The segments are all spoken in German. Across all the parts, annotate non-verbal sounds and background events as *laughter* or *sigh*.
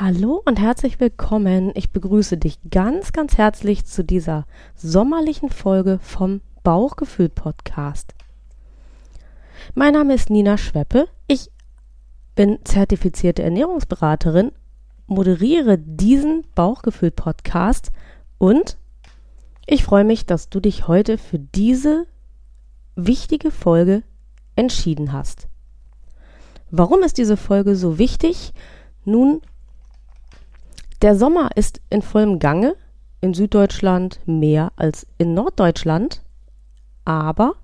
Hallo und herzlich willkommen. Ich begrüße dich ganz, ganz herzlich zu dieser sommerlichen Folge vom Bauchgefühl Podcast. Mein Name ist Nina Schweppe. Ich bin zertifizierte Ernährungsberaterin, moderiere diesen Bauchgefühl Podcast und ich freue mich, dass du dich heute für diese wichtige Folge entschieden hast. Warum ist diese Folge so wichtig? Nun, der Sommer ist in vollem Gange, in Süddeutschland mehr als in Norddeutschland, aber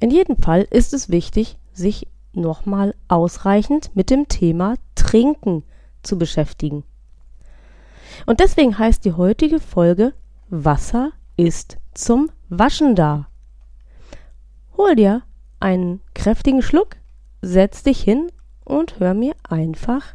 in jedem Fall ist es wichtig, sich nochmal ausreichend mit dem Thema Trinken zu beschäftigen. Und deswegen heißt die heutige Folge Wasser ist zum Waschen da. Hol dir einen kräftigen Schluck, setz dich hin und hör mir einfach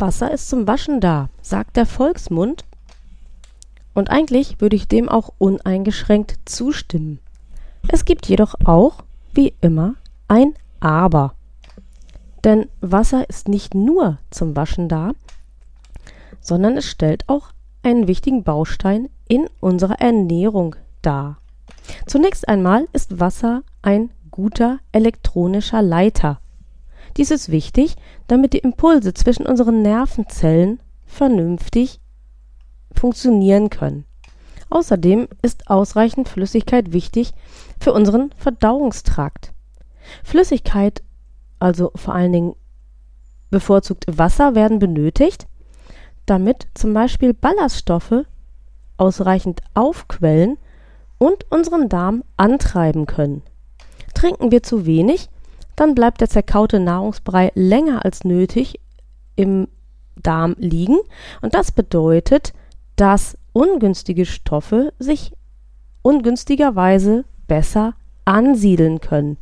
Wasser ist zum Waschen da, sagt der Volksmund. Und eigentlich würde ich dem auch uneingeschränkt zustimmen. Es gibt jedoch auch, wie immer, ein Aber. Denn Wasser ist nicht nur zum Waschen da, sondern es stellt auch einen wichtigen Baustein in unserer Ernährung dar. Zunächst einmal ist Wasser ein guter elektronischer Leiter. Dies ist wichtig, damit die Impulse zwischen unseren Nervenzellen vernünftig funktionieren können. Außerdem ist ausreichend Flüssigkeit wichtig für unseren Verdauungstrakt. Flüssigkeit, also vor allen Dingen bevorzugt Wasser, werden benötigt, damit zum Beispiel Ballaststoffe ausreichend aufquellen und unseren Darm antreiben können. Trinken wir zu wenig, dann bleibt der zerkaute Nahrungsbrei länger als nötig im Darm liegen und das bedeutet, dass ungünstige Stoffe sich ungünstigerweise besser ansiedeln können.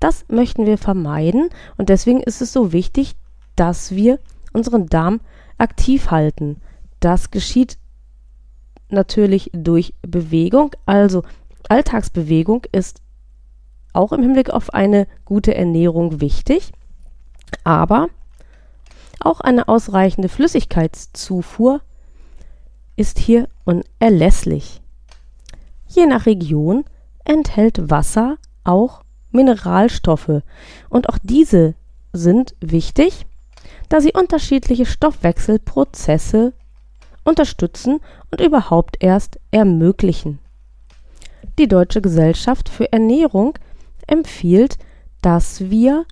Das möchten wir vermeiden und deswegen ist es so wichtig, dass wir unseren Darm aktiv halten. Das geschieht natürlich durch Bewegung, also Alltagsbewegung ist auch im Hinblick auf eine gute Ernährung wichtig, aber auch eine ausreichende Flüssigkeitszufuhr ist hier unerlässlich. Je nach Region enthält Wasser auch Mineralstoffe und auch diese sind wichtig, da sie unterschiedliche Stoffwechselprozesse unterstützen und überhaupt erst ermöglichen. Die Deutsche Gesellschaft für Ernährung empfiehlt, dass wir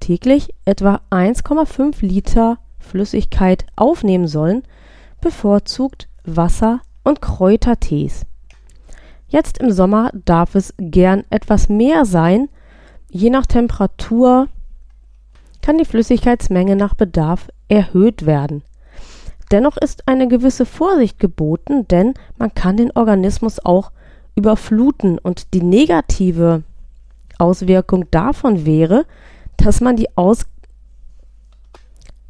täglich etwa 1,5 Liter Flüssigkeit aufnehmen sollen, bevorzugt Wasser und Kräutertees. Jetzt im Sommer darf es gern etwas mehr sein. Je nach Temperatur kann die Flüssigkeitsmenge nach Bedarf erhöht werden. Dennoch ist eine gewisse Vorsicht geboten, denn man kann den Organismus auch überfluten und die negative Auswirkung davon wäre, dass man die aus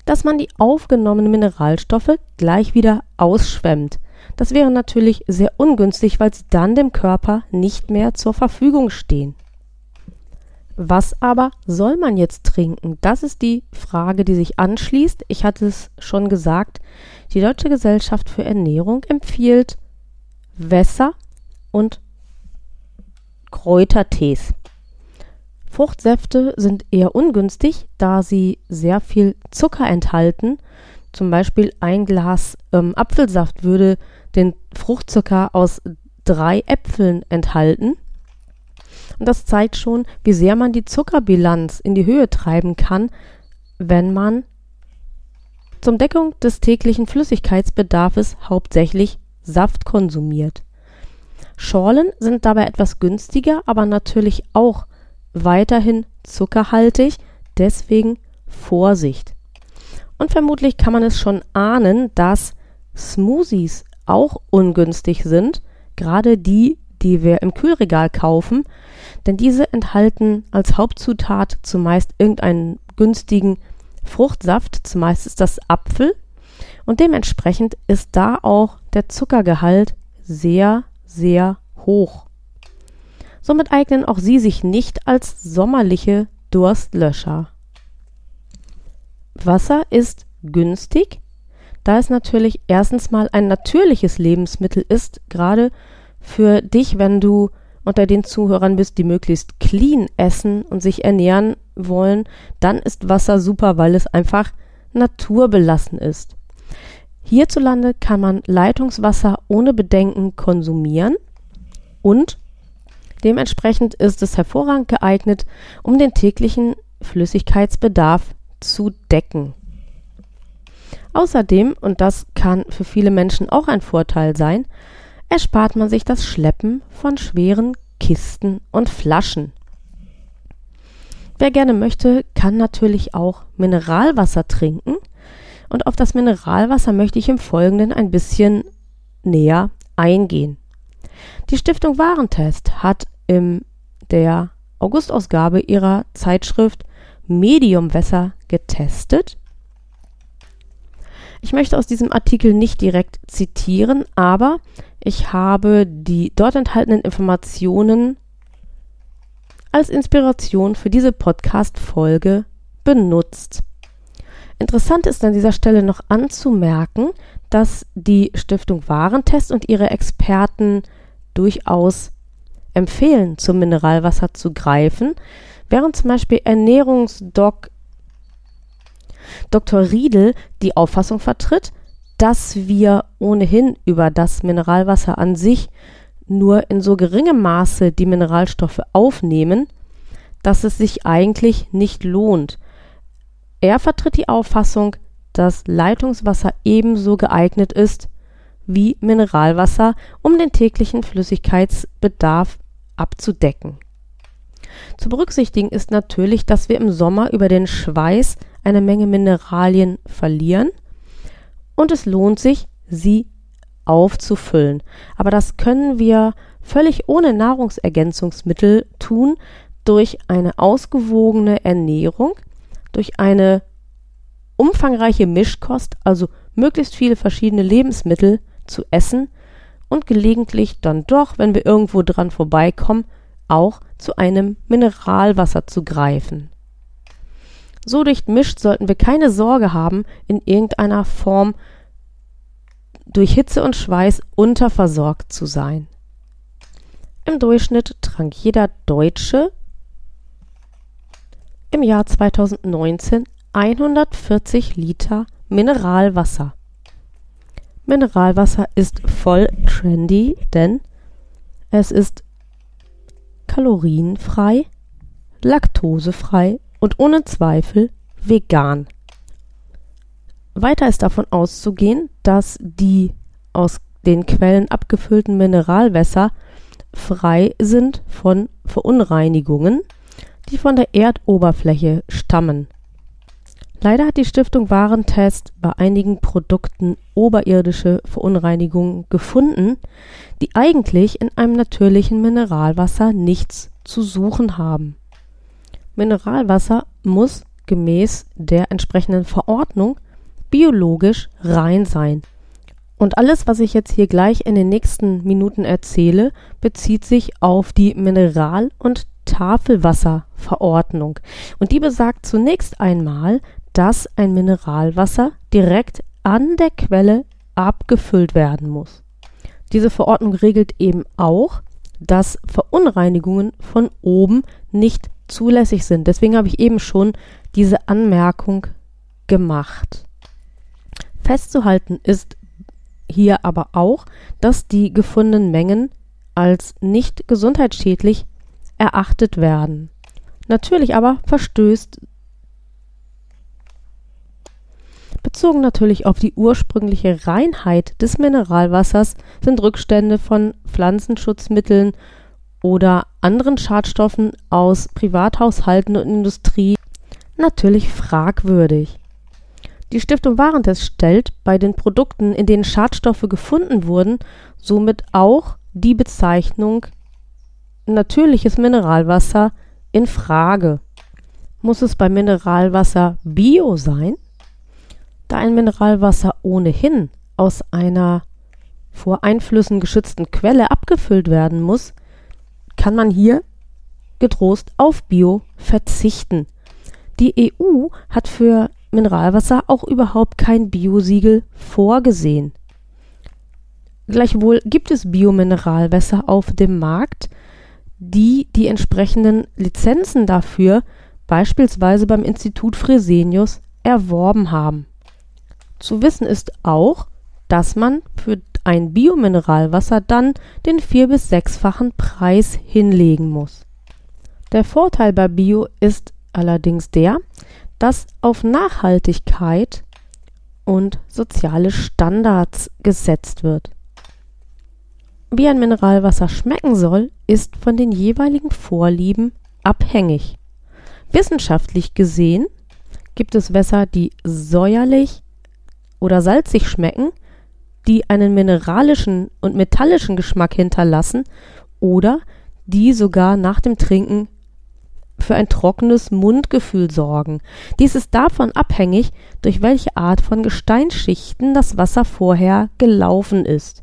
dass man die aufgenommenen Mineralstoffe gleich wieder ausschwemmt. Das wäre natürlich sehr ungünstig, weil sie dann dem Körper nicht mehr zur Verfügung stehen. Was aber soll man jetzt trinken? Das ist die Frage, die sich anschließt. Ich hatte es schon gesagt, die Deutsche Gesellschaft für Ernährung empfiehlt Wässer und Kräutertees. Fruchtsäfte sind eher ungünstig, da sie sehr viel Zucker enthalten. Zum Beispiel ein Glas ähm, Apfelsaft würde den Fruchtzucker aus drei Äpfeln enthalten. Und das zeigt schon, wie sehr man die Zuckerbilanz in die Höhe treiben kann, wenn man zum Deckung des täglichen Flüssigkeitsbedarfs hauptsächlich Saft konsumiert. Schorlen sind dabei etwas günstiger, aber natürlich auch weiterhin zuckerhaltig, deswegen Vorsicht. Und vermutlich kann man es schon ahnen, dass Smoothies auch ungünstig sind, gerade die, die wir im Kühlregal kaufen, denn diese enthalten als Hauptzutat zumeist irgendeinen günstigen Fruchtsaft, zumeist ist das Apfel, und dementsprechend ist da auch der Zuckergehalt sehr, sehr hoch. Somit eignen auch sie sich nicht als sommerliche Durstlöscher. Wasser ist günstig, da es natürlich erstens mal ein natürliches Lebensmittel ist, gerade für dich, wenn du unter den Zuhörern bist, die möglichst clean essen und sich ernähren wollen, dann ist Wasser super, weil es einfach naturbelassen ist. Hierzulande kann man Leitungswasser ohne Bedenken konsumieren und dementsprechend ist es hervorragend geeignet, um den täglichen Flüssigkeitsbedarf zu decken. Außerdem, und das kann für viele Menschen auch ein Vorteil sein, erspart man sich das Schleppen von schweren Kisten und Flaschen. Wer gerne möchte, kann natürlich auch Mineralwasser trinken. Und auf das Mineralwasser möchte ich im Folgenden ein bisschen näher eingehen. Die Stiftung Warentest hat in der Augustausgabe ihrer Zeitschrift Mediumwässer getestet. Ich möchte aus diesem Artikel nicht direkt zitieren, aber ich habe die dort enthaltenen Informationen als Inspiration für diese Podcast-Folge benutzt. Interessant ist an dieser Stelle noch anzumerken, dass die Stiftung Warentest und ihre Experten durchaus empfehlen, zum Mineralwasser zu greifen, während zum Beispiel Ernährungsdoc Dr. Riedel die Auffassung vertritt, dass wir ohnehin über das Mineralwasser an sich nur in so geringem Maße die Mineralstoffe aufnehmen, dass es sich eigentlich nicht lohnt. Er vertritt die Auffassung, dass Leitungswasser ebenso geeignet ist wie Mineralwasser, um den täglichen Flüssigkeitsbedarf abzudecken. Zu berücksichtigen ist natürlich, dass wir im Sommer über den Schweiß eine Menge Mineralien verlieren und es lohnt sich, sie aufzufüllen. Aber das können wir völlig ohne Nahrungsergänzungsmittel tun durch eine ausgewogene Ernährung, durch eine umfangreiche Mischkost, also möglichst viele verschiedene Lebensmittel zu essen und gelegentlich dann doch, wenn wir irgendwo dran vorbeikommen, auch zu einem Mineralwasser zu greifen. So durchmischt sollten wir keine Sorge haben, in irgendeiner Form durch Hitze und Schweiß unterversorgt zu sein. Im Durchschnitt trank jeder Deutsche im Jahr 2019 140 Liter Mineralwasser. Mineralwasser ist voll trendy, denn es ist kalorienfrei, laktosefrei und ohne Zweifel vegan. Weiter ist davon auszugehen, dass die aus den Quellen abgefüllten Mineralwässer frei sind von Verunreinigungen, die von der Erdoberfläche stammen. Leider hat die Stiftung Warentest bei einigen Produkten oberirdische Verunreinigungen gefunden, die eigentlich in einem natürlichen Mineralwasser nichts zu suchen haben. Mineralwasser muss gemäß der entsprechenden Verordnung biologisch rein sein. Und alles, was ich jetzt hier gleich in den nächsten Minuten erzähle, bezieht sich auf die Mineral- und Tafelwasserverordnung. Und die besagt zunächst einmal, dass ein Mineralwasser direkt an der Quelle abgefüllt werden muss. Diese Verordnung regelt eben auch, dass Verunreinigungen von oben nicht zulässig sind. Deswegen habe ich eben schon diese Anmerkung gemacht. Festzuhalten ist hier aber auch, dass die gefundenen Mengen als nicht gesundheitsschädlich erachtet werden. Natürlich aber verstößt Bezogen natürlich auf die ursprüngliche Reinheit des Mineralwassers sind Rückstände von Pflanzenschutzmitteln oder anderen Schadstoffen aus Privathaushalten und Industrie natürlich fragwürdig. Die Stiftung Warentest stellt bei den Produkten, in denen Schadstoffe gefunden wurden, somit auch die Bezeichnung natürliches Mineralwasser in Frage. Muss es bei Mineralwasser Bio sein? Da ein Mineralwasser ohnehin aus einer vor Einflüssen geschützten Quelle abgefüllt werden muss, kann man hier getrost auf Bio verzichten. Die EU hat für Mineralwasser auch überhaupt kein Biosiegel vorgesehen. Gleichwohl gibt es Biomineralwässer auf dem Markt, die die entsprechenden Lizenzen dafür beispielsweise beim Institut Fresenius erworben haben. Zu wissen ist auch, dass man für ein Biomineralwasser dann den vier- bis sechsfachen Preis hinlegen muss. Der Vorteil bei Bio ist allerdings der, dass auf Nachhaltigkeit und soziale Standards gesetzt wird. Wie ein Mineralwasser schmecken soll, ist von den jeweiligen Vorlieben abhängig. Wissenschaftlich gesehen gibt es Wässer, die säuerlich oder salzig schmecken die einen mineralischen und metallischen Geschmack hinterlassen oder die sogar nach dem Trinken für ein trockenes Mundgefühl sorgen. Dies ist davon abhängig, durch welche Art von Gesteinsschichten das Wasser vorher gelaufen ist.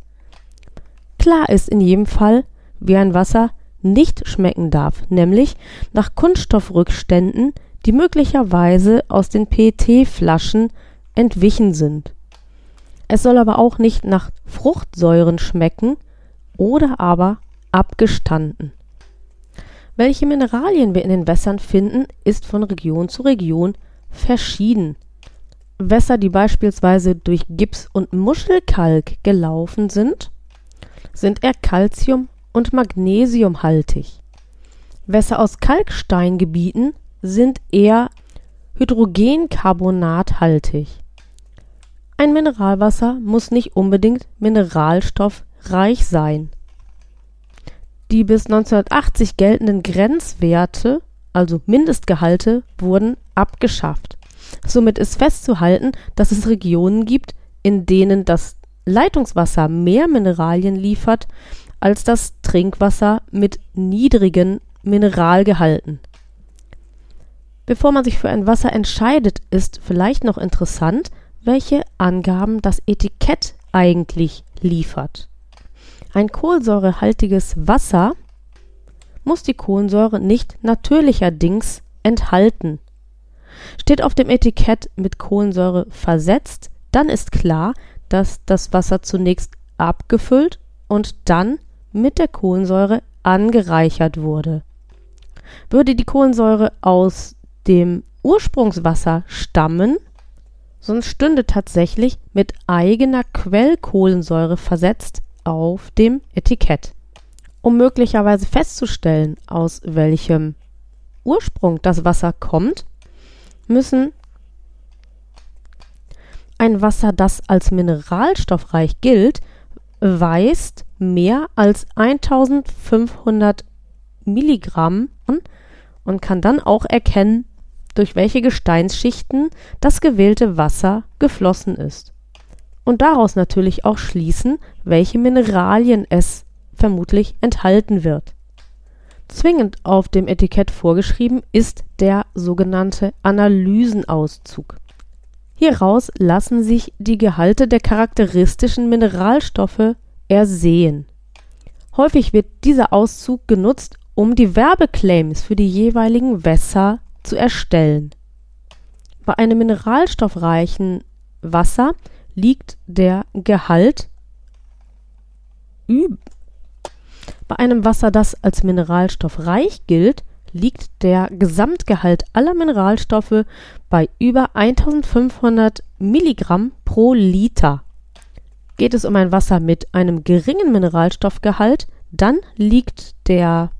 Klar ist in jedem Fall, wie ein Wasser nicht schmecken darf, nämlich nach Kunststoffrückständen, die möglicherweise aus den PET-Flaschen entwichen sind. Es soll aber auch nicht nach Fruchtsäuren schmecken oder aber abgestanden. Welche Mineralien wir in den Wässern finden, ist von Region zu Region verschieden. Wässer, die beispielsweise durch Gips und Muschelkalk gelaufen sind, sind eher Calcium- und Magnesiumhaltig. Wässer aus Kalksteingebieten sind eher Hydrogencarbonathaltig. Ein Mineralwasser muss nicht unbedingt mineralstoffreich sein. Die bis 1980 geltenden Grenzwerte, also Mindestgehalte, wurden abgeschafft. Somit ist festzuhalten, dass es Regionen gibt, in denen das Leitungswasser mehr Mineralien liefert als das Trinkwasser mit niedrigen Mineralgehalten. Bevor man sich für ein Wasser entscheidet, ist vielleicht noch interessant, welche Angaben das Etikett eigentlich liefert. Ein kohlensäurehaltiges Wasser muss die Kohlensäure nicht natürlicherdings enthalten. Steht auf dem Etikett mit Kohlensäure versetzt, dann ist klar, dass das Wasser zunächst abgefüllt und dann mit der Kohlensäure angereichert wurde. Würde die Kohlensäure aus dem Ursprungswasser stammen, sonst stünde tatsächlich mit eigener Quellkohlensäure versetzt auf dem Etikett. Um möglicherweise festzustellen, aus welchem Ursprung das Wasser kommt, müssen ein Wasser, das als mineralstoffreich gilt, weist mehr als 1500 Milligramm an und kann dann auch erkennen, durch welche Gesteinsschichten das gewählte Wasser geflossen ist. Und daraus natürlich auch schließen, welche Mineralien es vermutlich enthalten wird. Zwingend auf dem Etikett vorgeschrieben ist der sogenannte Analysenauszug. Hieraus lassen sich die Gehalte der charakteristischen Mineralstoffe ersehen. Häufig wird dieser Auszug genutzt, um die Werbeclaims für die jeweiligen Wässer zu erstellen. Bei einem mineralstoffreichen Wasser liegt der Gehalt bei einem Wasser, das als mineralstoffreich gilt, liegt der Gesamtgehalt aller Mineralstoffe bei über 1500 Milligramm pro Liter. Geht es um ein Wasser mit einem geringen Mineralstoffgehalt, dann liegt der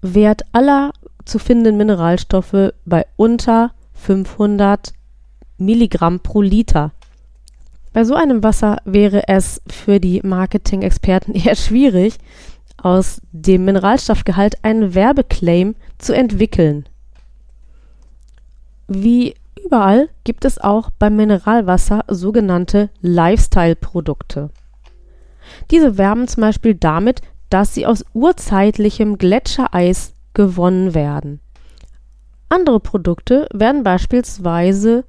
Wert aller zu findenden Mineralstoffe bei unter 500 Milligramm pro Liter. Bei so einem Wasser wäre es für die Marketing-Experten *laughs* eher schwierig, aus dem Mineralstoffgehalt einen Werbeclaim zu entwickeln. Wie überall gibt es auch beim Mineralwasser sogenannte Lifestyle-Produkte. Diese werben zum Beispiel damit, dass sie aus urzeitlichem Gletschereis gewonnen werden. Andere Produkte werden beispielsweise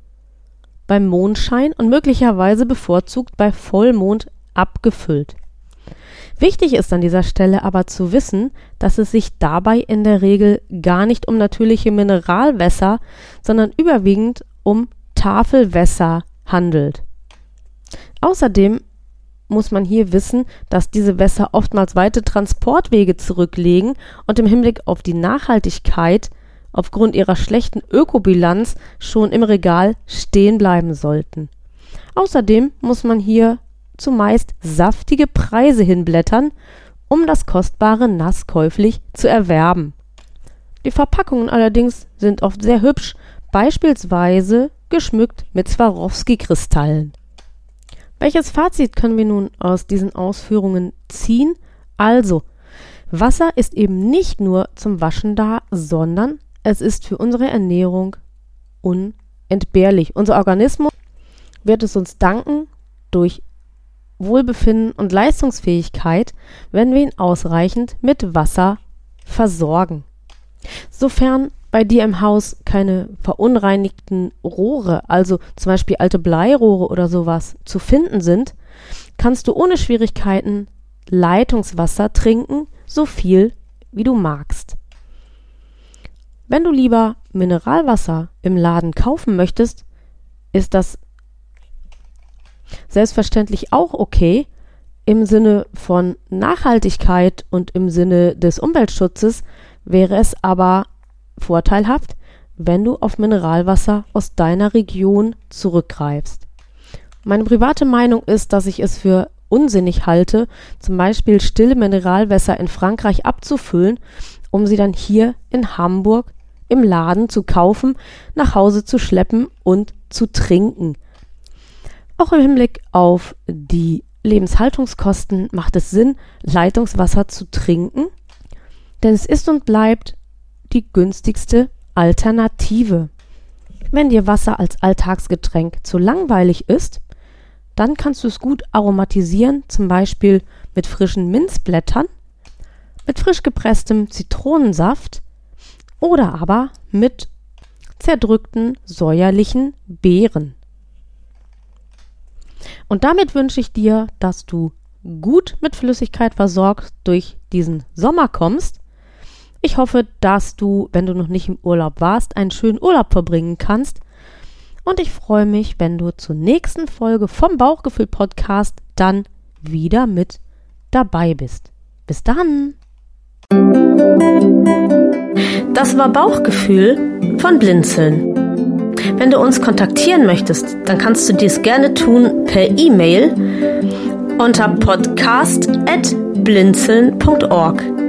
beim Mondschein und möglicherweise bevorzugt bei Vollmond abgefüllt. Wichtig ist an dieser Stelle aber zu wissen, dass es sich dabei in der Regel gar nicht um natürliche Mineralwässer, sondern überwiegend um Tafelwässer handelt. Außerdem muss man hier wissen, dass diese Wässer oftmals weite Transportwege zurücklegen und im Hinblick auf die Nachhaltigkeit aufgrund ihrer schlechten Ökobilanz schon im Regal stehen bleiben sollten. Außerdem muss man hier zumeist saftige Preise hinblättern, um das kostbare Nass käuflich zu erwerben. Die Verpackungen allerdings sind oft sehr hübsch, beispielsweise geschmückt mit Swarovski-Kristallen. Welches Fazit können wir nun aus diesen Ausführungen ziehen? Also, Wasser ist eben nicht nur zum Waschen da, sondern es ist für unsere Ernährung unentbehrlich. Unser Organismus wird es uns danken durch Wohlbefinden und Leistungsfähigkeit, wenn wir ihn ausreichend mit Wasser versorgen. Sofern bei dir im Haus keine verunreinigten Rohre, also zum Beispiel alte Bleirohre oder sowas, zu finden sind, kannst du ohne Schwierigkeiten Leitungswasser trinken, so viel wie du magst. Wenn du lieber Mineralwasser im Laden kaufen möchtest, ist das selbstverständlich auch okay. Im Sinne von Nachhaltigkeit und im Sinne des Umweltschutzes wäre es aber vorteilhaft, wenn du auf Mineralwasser aus deiner Region zurückgreifst. Meine private Meinung ist, dass ich es für unsinnig halte, zum Beispiel stille Mineralwässer in Frankreich abzufüllen, um sie dann hier in Hamburg im Laden zu kaufen, nach Hause zu schleppen und zu trinken. Auch im Hinblick auf die Lebenshaltungskosten macht es Sinn, Leitungswasser zu trinken, denn es ist und bleibt die günstigste Alternative. Wenn dir Wasser als Alltagsgetränk zu langweilig ist, dann kannst du es gut aromatisieren, zum Beispiel mit frischen Minzblättern, mit frisch gepresstem Zitronensaft oder aber mit zerdrückten säuerlichen Beeren. Und damit wünsche ich dir, dass du gut mit Flüssigkeit versorgt durch diesen Sommer kommst. Ich hoffe, dass du, wenn du noch nicht im Urlaub warst, einen schönen Urlaub verbringen kannst. Und ich freue mich, wenn du zur nächsten Folge vom Bauchgefühl Podcast dann wieder mit dabei bist. Bis dann! Das war Bauchgefühl von Blinzeln. Wenn du uns kontaktieren möchtest, dann kannst du dies gerne tun per E-Mail unter podcast.blinzeln.org.